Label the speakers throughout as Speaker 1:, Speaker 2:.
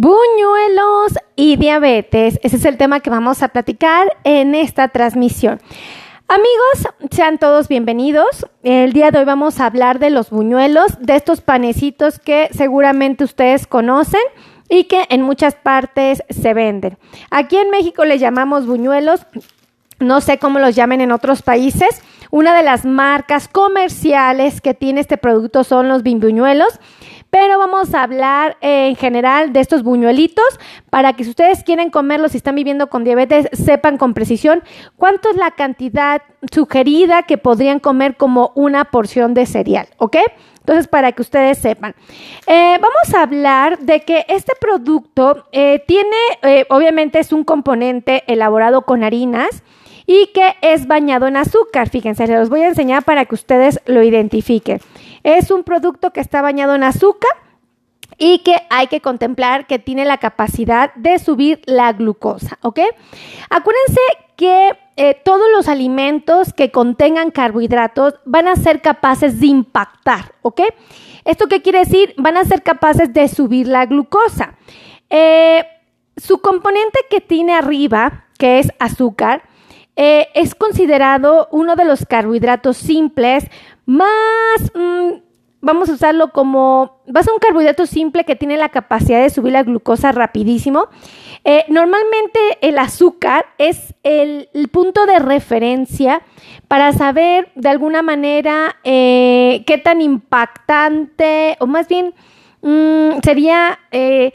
Speaker 1: Buñuelos y diabetes. Ese es el tema que vamos a platicar en esta transmisión. Amigos, sean todos bienvenidos. El día de hoy vamos a hablar de los buñuelos, de estos panecitos que seguramente ustedes conocen y que en muchas partes se venden. Aquí en México les llamamos buñuelos, no sé cómo los llamen en otros países. Una de las marcas comerciales que tiene este producto son los bimbuñuelos pero vamos a hablar eh, en general de estos buñuelitos para que si ustedes quieren comerlos y están viviendo con diabetes, sepan con precisión cuánto es la cantidad sugerida que podrían comer como una porción de cereal, ¿ok? Entonces, para que ustedes sepan. Eh, vamos a hablar de que este producto eh, tiene, obviamente es un componente elaborado con harinas y que es bañado en azúcar. Fíjense, se los voy a enseñar para que ustedes lo identifiquen. Es un producto que está bañado en azúcar y que hay que contemplar que tiene la capacidad de subir la glucosa, ¿ok? Acuérdense que eh, todos los alimentos que contengan carbohidratos van a ser capaces de impactar, ¿ok? ¿Esto qué quiere decir? Van a ser capaces de subir la glucosa. Eh, su componente que tiene arriba, que es azúcar, eh, es considerado uno de los carbohidratos simples más, mm, vamos a usarlo como, va a un carbohidrato simple que tiene la capacidad de subir la glucosa rapidísimo. Eh, normalmente el azúcar es el, punto de referencia para saber de alguna manera eh, qué tan impactante, o más bien mm, sería qué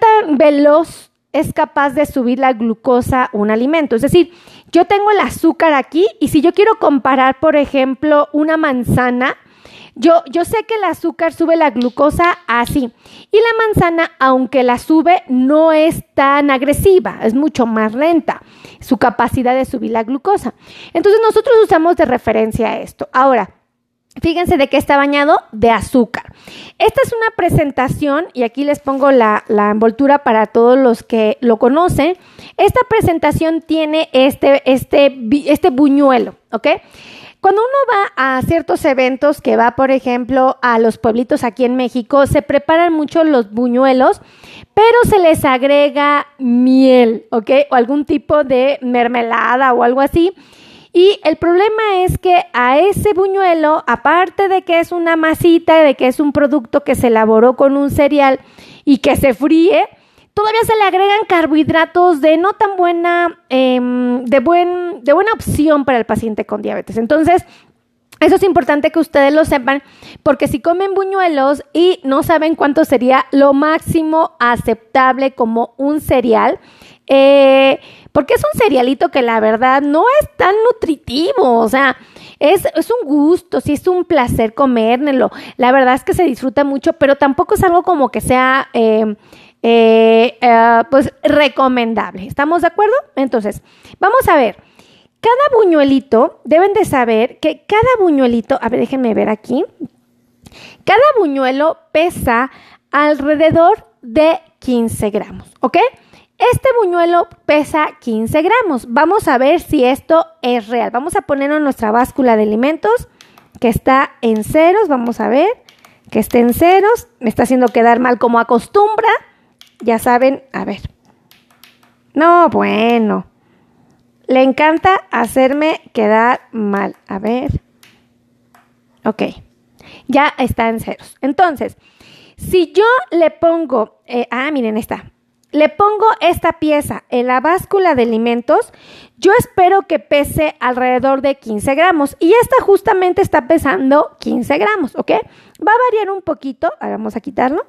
Speaker 1: tan veloz es capaz de subir la glucosa un alimento. Es decir, yo tengo el azúcar aquí y si yo quiero comparar, por ejemplo, una manzana, yo, yo, sé que el azúcar sube la glucosa así. Y la manzana, aunque la sube, no es tan agresiva, es mucho más lenta su capacidad de subir la glucosa. Entonces nosotros usamos de referencia esto. Ahora, Fíjense de qué está bañado de azúcar. Esta es una presentación, y aquí les pongo la, envoltura para todos los que lo conocen. Esta presentación tiene este, este, este buñuelo, ¿ok? Cuando uno va a ciertos eventos, que va, por ejemplo, a los pueblitos aquí en México, se preparan mucho los buñuelos, pero se les agrega miel, ¿ok? O algún tipo de mermelada o algo así. Y el problema es que a ese buñuelo, aparte de que es una masita, de que es un producto que se elaboró con un cereal y que se fríe, todavía se le agregan carbohidratos de no tan buena, em, de, buen, de buena opción para el paciente con diabetes. Entonces, eso es importante que ustedes lo sepan, porque si comen buñuelos y no saben cuánto sería lo máximo aceptable como un cereal, eh, porque es un cerealito que la verdad no es tan nutritivo, o sea, es, un gusto, sí es un placer comérmelo. La verdad es que se disfruta mucho, pero tampoco es algo como que sea, eh, eh, eh, pues, recomendable. ¿Estamos de acuerdo? Entonces, vamos a ver. Cada buñuelito, deben de saber que cada buñuelito, a ver, déjenme ver aquí. Cada buñuelo pesa alrededor de 15 gramos, ¿ok? Este buñuelo pesa 15 gramos. Vamos a ver si esto es real. Vamos a ponerlo en nuestra báscula de alimentos que está en ceros. Vamos a ver que esté en ceros. Me está haciendo quedar mal como acostumbra. Ya saben, a ver. No, bueno. Le encanta hacerme quedar mal. A ver. Ok. Ya está en ceros. Entonces, si yo le pongo... Eh, ah, miren, está le pongo esta pieza en la báscula de alimentos, yo espero que pese alrededor de 15 gramos. Y esta justamente está pesando 15 gramos, ¿ok? Va a variar un poquito. vamos a quitarlo.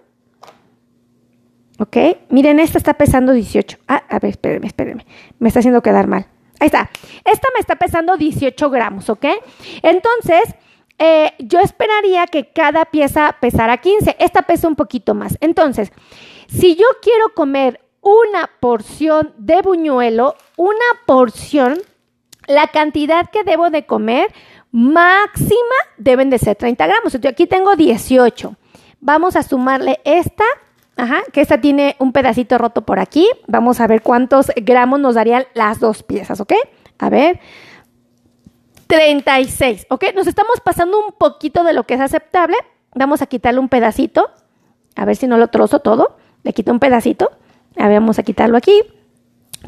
Speaker 1: ¿Ok? Miren, esta está pesando 18. Ah, a ver, espérenme, espérenme. Me está haciendo quedar mal. Ahí está. Esta me está pesando 18 gramos, ¿ok? Entonces, eh, yo esperaría que cada pieza pesara 15. Esta pesa un poquito más. Entonces, si yo quiero comer una porción de buñuelo, una porción, la cantidad que debo de comer máxima deben de ser 30 gramos. Entonces aquí tengo 18. Vamos a sumarle esta, ajá, que esta tiene un pedacito roto por aquí. Vamos a ver cuántos gramos nos darían las dos piezas, ¿ok? A ver. 36, ¿ok? Nos estamos pasando un poquito de lo que es aceptable. Vamos a quitarle un pedacito. A ver si no lo trozo todo. le quito un pedacito. A ver, vamos a quitarlo aquí.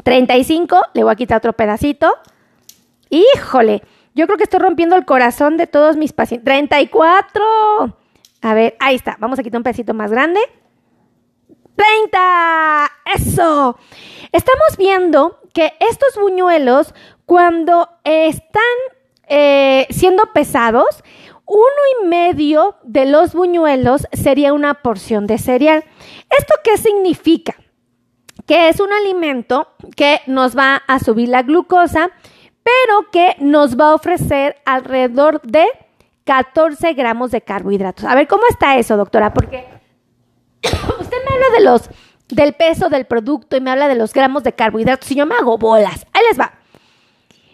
Speaker 1: 35, le voy a quitar otro pedacito. Híjole, yo creo que estoy rompiendo el corazón de todos mis pacientes. 34. A ver, ahí está. Vamos a quitar un pedacito más grande. 30. Eso. Estamos viendo que estos buñuelos, cuando están eh, siendo pesados, uno y medio de los buñuelos sería una porción de cereal. ¿Esto qué significa? Que es un alimento que nos va a subir la glucosa, pero que nos va a ofrecer alrededor de 14 gramos de carbohidratos. A ver, ¿cómo está eso, doctora? Porque me habla de los del peso del producto y me habla de los gramos de carbohidratos y yo me hago bolas. Ahí les va.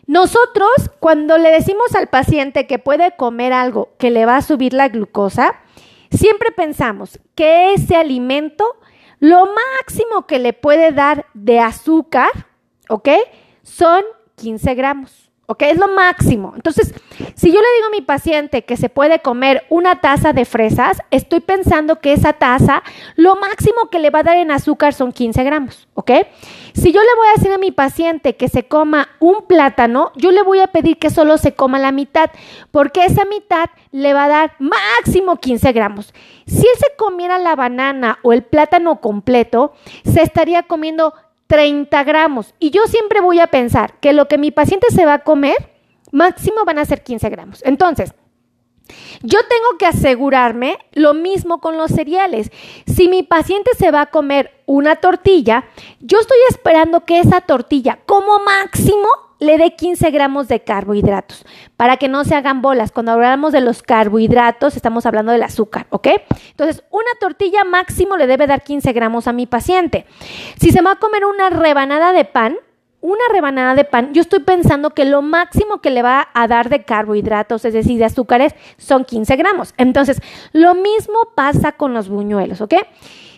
Speaker 1: Nosotros, cuando le decimos al paciente que puede comer algo que le va a subir la glucosa, siempre pensamos que ese alimento, lo máximo que le puede dar de azúcar, ¿ok? Son 15 gramos. ¿Ok? Es lo máximo. Entonces, si yo le digo a mi paciente que se puede comer una taza de fresas, estoy pensando que esa taza, lo máximo que le va a dar en azúcar son 15 gramos, ¿ok? Si yo le voy a decir a mi paciente que se coma un plátano, yo le voy a pedir que solo se coma la mitad, porque esa mitad le va a dar máximo 15 gramos. Si él se comiera la banana o el plátano completo, se estaría comiendo 30 gramos. Y yo siempre voy a pensar que lo que mi paciente se va a comer, máximo van a ser 15 gramos. Entonces, yo tengo que asegurarme lo mismo con los cereales. Si mi paciente se va a comer una tortilla, yo estoy esperando que esa tortilla como máximo le dé 15 gramos de carbohidratos para que no se hagan bolas. Cuando hablamos de los carbohidratos, estamos hablando del azúcar, ¿ok? Entonces, una tortilla máximo le debe dar 15 gramos a mi paciente. Si se va a comer una rebanada de pan, una rebanada de pan, yo estoy pensando que lo máximo que le va a dar de carbohidratos, es decir, de azúcares, son 15 gramos. Entonces, lo mismo pasa con los buñuelos, ¿ok?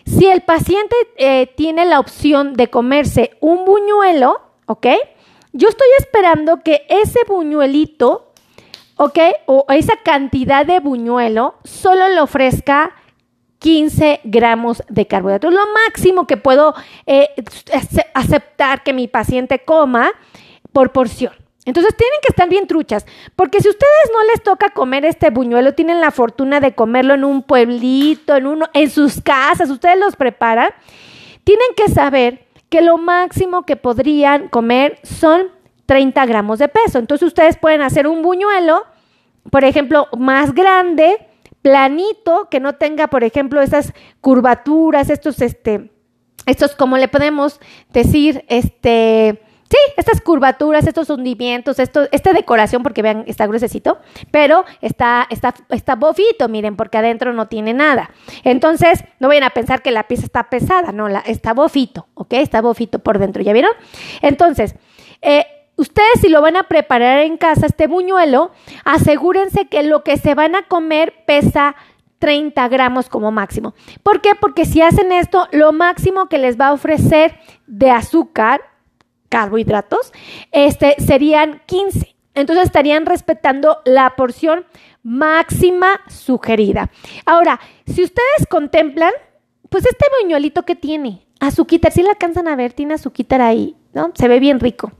Speaker 1: Si el paciente eh, tiene la opción de comerse un buñuelo, ¿ok? Yo estoy esperando que ese buñuelito, ¿ok? O esa cantidad de buñuelo solo le ofrezca 15 gramos de carbohidratos, lo máximo que puedo eh, aceptar que mi paciente coma por porción. Entonces tienen que estar bien truchas, porque si ustedes no les toca comer este buñuelo, tienen la fortuna de comerlo en un pueblito, en uno, en sus casas, ustedes los preparan, tienen que saber que lo máximo que podrían comer son 30 gramos de peso. Entonces ustedes pueden hacer un buñuelo, por ejemplo, más grande, planito, que no tenga, por ejemplo, esas curvaturas, estos, este, estos, como le podemos decir, este, Sí, estas curvaturas, estos hundimientos, esto, esta decoración, porque vean, está gruesecito, pero está, está, está bofito, miren, porque adentro no tiene nada. Entonces, no vayan a pensar que la pieza está pesada, no, la, está bofito, ¿ok? Está bofito por dentro, ¿ya vieron? Entonces, eh, ustedes si lo van a preparar en casa, este buñuelo, asegúrense que lo que se van a comer pesa 30 gramos como máximo. ¿Por qué? Porque si hacen esto, lo máximo que les va a ofrecer de azúcar carbohidratos, este, serían 15. Entonces estarían respetando la porción máxima sugerida. Ahora, si ustedes contemplan, pues este buñuelito que tiene, azuquitar, si la alcanzan a ver, tiene azuquitar ahí, ¿no? Se ve bien rico.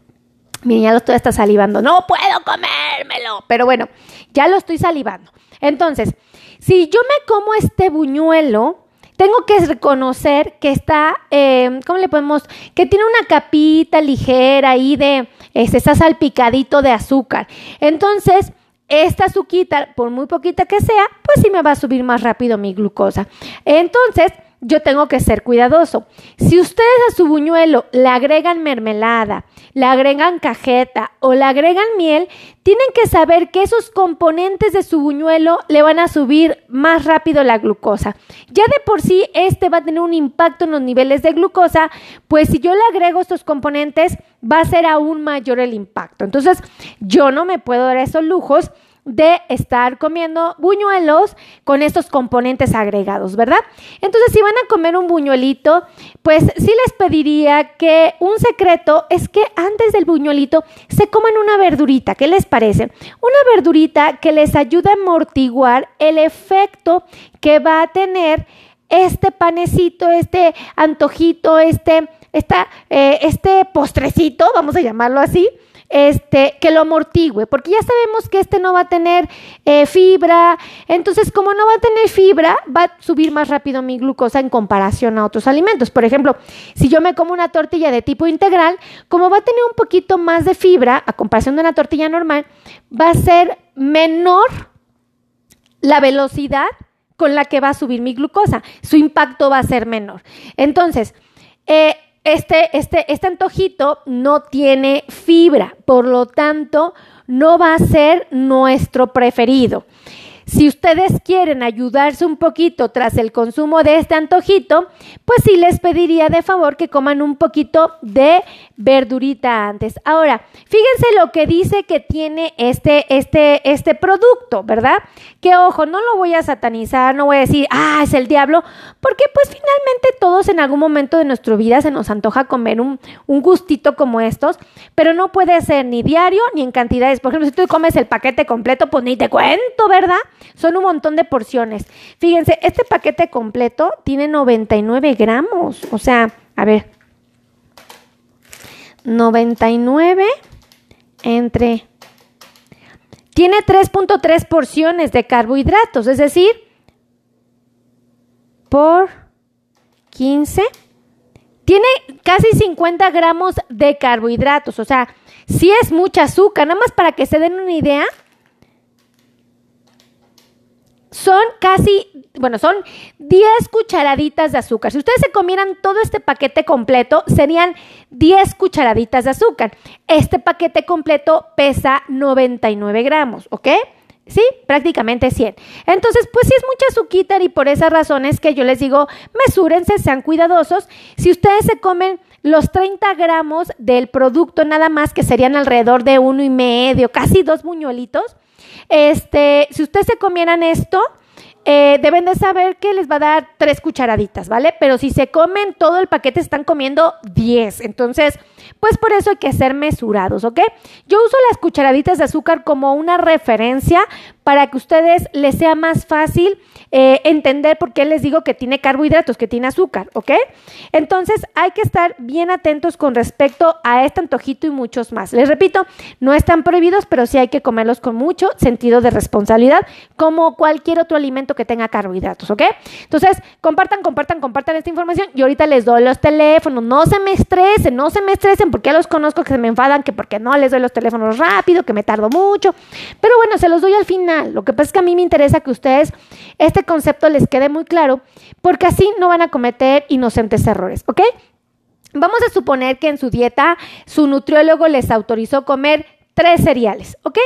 Speaker 1: Miren, ya lo estoy hasta salivando. No puedo comérmelo. Pero bueno, ya lo estoy salivando. Entonces, si yo me como este buñuelo, tengo que reconocer que está, eh, ¿cómo le podemos? Que tiene una capita ligera ahí de, este, está salpicadito de azúcar. Entonces, esta azuquita, por muy poquita que sea, pues sí me va a subir más rápido mi glucosa. Entonces, yo tengo que ser cuidadoso. Si ustedes a su buñuelo le agregan mermelada, le agregan cajeta o le agregan miel, tienen que saber que esos componentes de su buñuelo le van a subir más rápido la glucosa. Ya de por sí este va a tener un impacto en los niveles de glucosa, pues si yo le agrego estos componentes va a ser aún mayor el impacto. Entonces, yo no me puedo dar esos lujos de estar comiendo buñuelos con estos componentes agregados, ¿verdad? Entonces, si van a comer un buñuelito, pues sí les pediría que un secreto es que antes del buñuelito se coman una verdurita. ¿Qué les parece? Una verdurita que les ayuda a amortiguar el efecto que va a tener este panecito, este antojito, este, esta, eh, este postrecito, vamos a llamarlo así, este, que lo amortigüe, porque ya sabemos que este no va a tener eh, fibra, entonces como no va a tener fibra, va a subir más rápido mi glucosa en comparación a otros alimentos. Por ejemplo, si yo me como una tortilla de tipo integral, como va a tener un poquito más de fibra a comparación de una tortilla normal, va a ser menor la velocidad con la que va a subir mi glucosa. Su impacto va a ser menor. Entonces, eh, este, este, este antojito no tiene fibra, por lo tanto, no va a ser nuestro preferido. Si ustedes quieren ayudarse un poquito tras el consumo de este antojito, pues sí les pediría de favor que coman un poquito de verdurita antes. Ahora, fíjense lo que dice que tiene este, este, este producto, ¿verdad? Que ojo, no lo voy a satanizar, no voy a decir, ah, es el diablo, porque pues finalmente todos en algún momento de nuestra vida se nos antoja comer un, un gustito como estos, pero no puede ser ni diario ni en cantidades. Por ejemplo, si tú comes el paquete completo, pues ni te cuento, ¿verdad? Son un montón de porciones. Fíjense, este paquete completo tiene 99 gramos. O sea, a ver. 99 entre... Tiene 3.3 porciones de carbohidratos, es decir, por 15. Tiene casi 50 gramos de carbohidratos, o sea, si es mucha azúcar, nada más para que se den una idea, son casi, bueno, son 10 cucharaditas de azúcar. Si ustedes se comieran todo este paquete completo, serían 10 cucharaditas de azúcar. Este paquete completo pesa 99 gramos, ¿ok? ¿sí? Prácticamente 100. Entonces, pues sí es mucha azúcar y por esas razones que yo les digo, mesúrense, sean cuidadosos. Si ustedes se comen los 30 gramos del producto nada más, que serían alrededor de uno y medio, casi dos buñuelitos, este, si ustedes se comieran esto, eh, deben de saber que les va a dar tres cucharaditas, ¿vale? Pero si se comen todo el paquete, están comiendo 10. Entonces, pues por eso hay que ser mesurados, ¿ok? Yo uso las cucharaditas de azúcar como una referencia para que a ustedes les sea más fácil eh, entender por qué les digo que tiene carbohidratos, que tiene azúcar, ¿ok? Entonces hay que estar bien atentos con respecto a este antojito y muchos más. Les repito, no están prohibidos, pero sí hay que comerlos con mucho sentido de responsabilidad, como cualquier otro alimento que tenga carbohidratos, ¿ok? Entonces, compartan, compartan, compartan esta información y ahorita les doy los teléfonos. No se me estresen, no se me estresen, porque ya los conozco que se me enfadan, que porque no les doy los teléfonos rápido, que me tardo mucho. Pero bueno, se los doy al final. Lo que pasa es que a mí me interesa que ustedes este concepto les quede muy claro, porque así no van a cometer inocentes errores, ¿ok? Vamos a suponer que en su dieta su nutriólogo les autorizó comer tres cereales, ¿ok?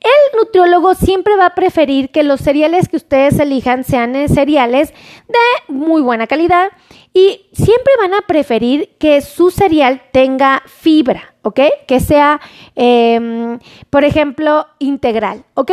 Speaker 1: El nutriólogo siempre va a preferir que los cereales que ustedes elijan sean cereales de muy buena calidad y siempre van a preferir que su cereal tenga fibra, ¿ok? Que sea, em, por ejemplo, integral, ¿ok?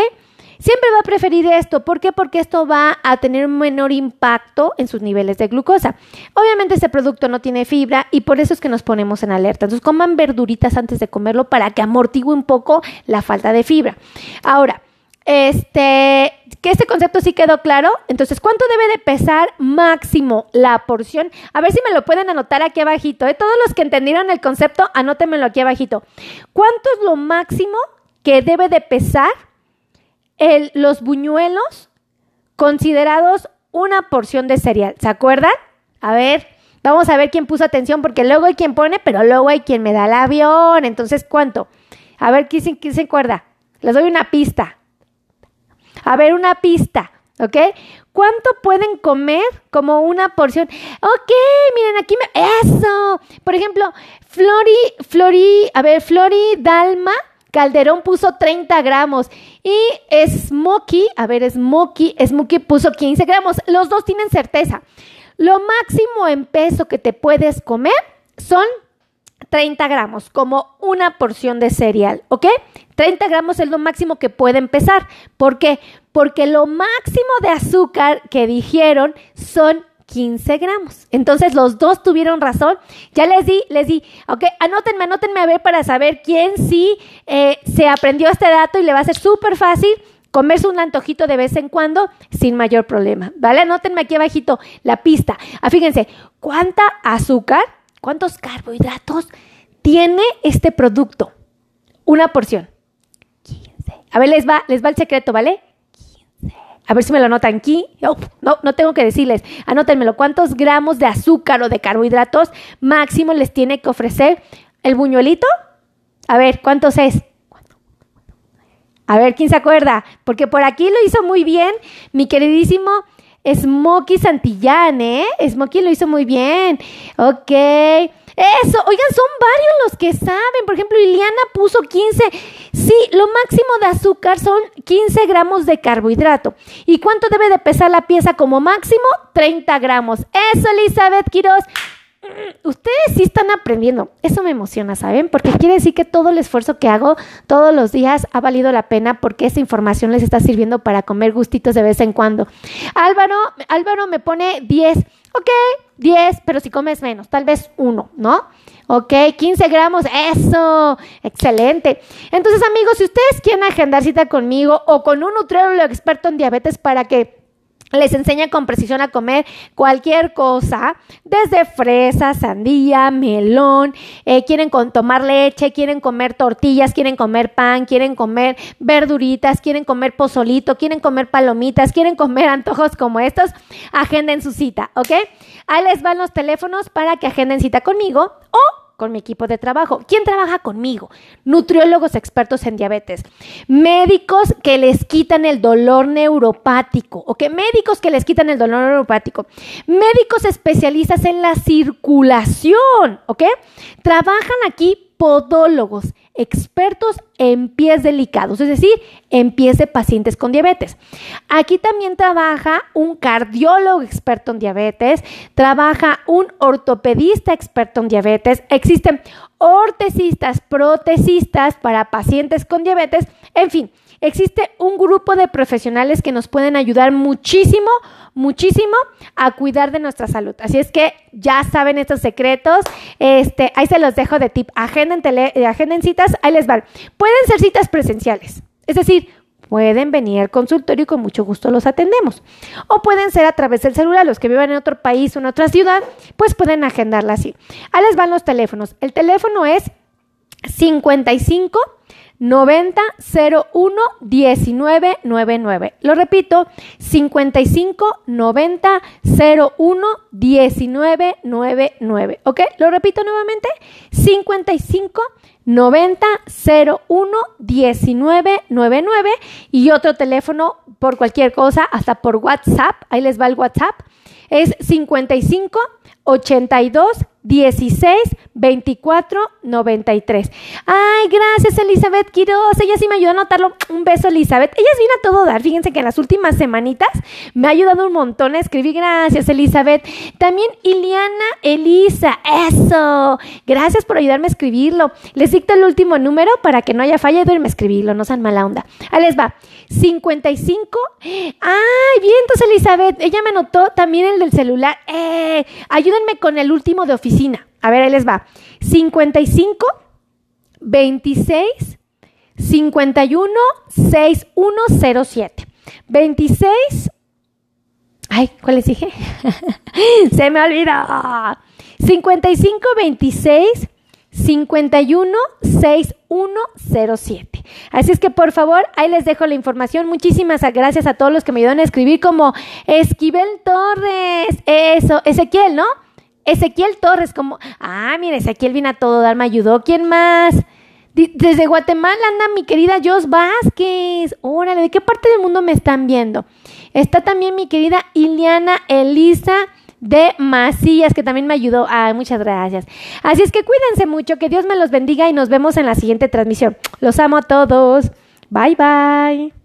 Speaker 1: Siempre va a preferir esto. ¿Por qué? Porque esto va a tener un menor impacto en sus niveles de glucosa. Obviamente este producto no tiene fibra y por eso es que nos ponemos en alerta. Entonces coman verduritas antes de comerlo para que amortigue un poco la falta de fibra. Ahora, este, que este concepto sí quedó claro. Entonces, ¿cuánto debe de pesar máximo la porción? A ver si me lo pueden anotar aquí abajito. ¿eh? Todos los que entendieron el concepto, anótenmelo aquí abajito. ¿Cuánto es lo máximo que debe de pesar los buñuelos considerados una porción de cereal. ¿Se acuerdan? A ver, vamos a ver quién puso atención, porque luego hay quien pone, pero luego hay quien me da el avión. Entonces, ¿cuánto? A ver, ¿quién, quién se acuerda? Les doy una pista. A ver, una pista. ¿ok? ¿Cuánto pueden comer como una porción? Ok, miren, aquí me... ¡Eso! Por ejemplo, Flori, Flori, a ver, Flori Dalma Calderón puso 30 gramos y Smokey, a ver, Smokey, Smokey puso 15 gramos. Los dos tienen certeza. Lo máximo en peso que te puedes comer son 30 gramos, como una porción de cereal, ¿ok? 30 gramos es lo máximo que pueden pesar. ¿Por qué? Porque lo máximo de azúcar que dijeron son 15 gramos. Entonces los dos tuvieron razón. Ya les di, les di, ok, anótenme, anótenme a ver para saber quién sí eh, se aprendió este dato y le va a ser súper fácil comerse un antojito de vez en cuando sin mayor problema, ¿vale? Anótenme aquí abajito la pista. Ah, fíjense, ¿cuánta azúcar, cuántos carbohidratos tiene este producto? Una porción. 15. A ver, les va, les va el secreto, ¿vale? 15. A ver si me lo anotan aquí. No, no, no tengo que decirles. Anótenmelo. ¿Cuántos gramos de azúcar o de carbohidratos máximo les tiene que ofrecer el buñuelito? A ver, ¿cuántos es? A ver, ¿quién se acuerda? Porque por aquí lo hizo muy bien mi queridísimo Smokey Santillán, ¿eh? Smokey lo hizo muy bien. Ok. Eso, oigan, son varios los que saben. Por ejemplo, Iliana puso 15. Sí, lo máximo de azúcar son 15 gramos de carbohidrato. ¿Y cuánto debe de pesar la pieza como máximo? 30 gramos. Eso, Elizabeth Quiroz ustedes sí están aprendiendo. Eso me emociona, ¿saben? Porque quiere decir que todo el esfuerzo que hago todos los días ha valido la pena porque esa información les está sirviendo para comer gustitos de vez en cuando. Álvaro, Álvaro me pone 10. Ok, 10, pero si comes menos, tal vez uno, ¿no? Ok, 15 gramos, eso, excelente. Entonces, amigos, si ustedes quieren agendar cita conmigo o con un nutriólogo experto en diabetes para que les enseña con precisión a comer cualquier cosa, desde fresa, sandía, melón, eh, quieren tomar leche, quieren comer tortillas, quieren comer pan, quieren comer verduritas, quieren comer pozolito, quieren comer palomitas, quieren comer antojos como estos, agenden su cita, ¿ok? Ahí les van los teléfonos para que agenden cita conmigo o con mi equipo de trabajo. ¿Quién trabaja conmigo? Nutriólogos expertos en diabetes, médicos que les quitan el dolor neuropático, ¿ok? Médicos que les quitan el dolor neuropático, médicos especialistas en la circulación, ¿ok? Trabajan aquí podólogos, expertos en pies delicados, es decir, en pies de pacientes con diabetes. Aquí también trabaja un cardiólogo experto en diabetes, trabaja un ortopedista experto en diabetes, existen ortesistas, protesistas para pacientes con diabetes, en fin, existe un grupo de profesionales que nos pueden ayudar muchísimo, muchísimo a cuidar de nuestra salud. Así es que ya saben estos secretos. Este, ahí se los dejo de tip. Agenden, eh, citas, ahí les van. Pueden ser citas presenciales. Es decir, pueden venir al consultorio y con mucho gusto los atendemos. O pueden ser a través del celular, los que vivan en otro país o en otra ciudad, pues pueden agendarla así. Ahí les van los teléfonos. El teléfono es 55 90 01 1999. Lo repito, 55 90 01 1999. ¿Ok? Lo repito nuevamente, 55 90 01 1999 y otro teléfono por cualquier cosa, hasta por WhatsApp. Ahí les va el WhatsApp. Es 55 82 16 24 93. Ay, gracias Elizabeth Quiroz. Ella sí me ayudó a anotarlo. Un beso, Elizabeth. Ella es bien a todo dar. Fíjense que en las últimas semanitas me ha ayudado un montón a escribir. Gracias, Elizabeth. También Iliana Elisa. Eso. Gracias por ayudarme a escribirlo. Les dicto el último número para que no haya falla irme a escribirlo. No sean mala onda. Ahí les va. 55. Ay, bien, entonces Elizabeth. Ella me anotó también el del celular. Eh, ayúdenme con el último de oficina. A ver, ahí les va. 55 26 51 6107. 26 Ay, ¿cuál les dije? Se me olvidó. 55 26 51 6107. Así es que por favor, ahí les dejo la información. Muchísimas gracias a todos los que me ayudan a escribir como Esquivel Torres. Eso, Ezequiel, ¿no? Ezequiel Torres, como, ah, mira, Ezequiel vino a todo dar, me ayudó. ¿Quién más? Desde Guatemala anda mi querida Jos Vázquez. Órale, ¿de qué parte del mundo me están viendo? Está también mi querida Iliana Elisa de Macías, que también me ayudó. Ah, muchas gracias. Así es que cuídense mucho, que Dios me los bendiga y nos vemos en la siguiente transmisión. Los amo a todos. Bye bye.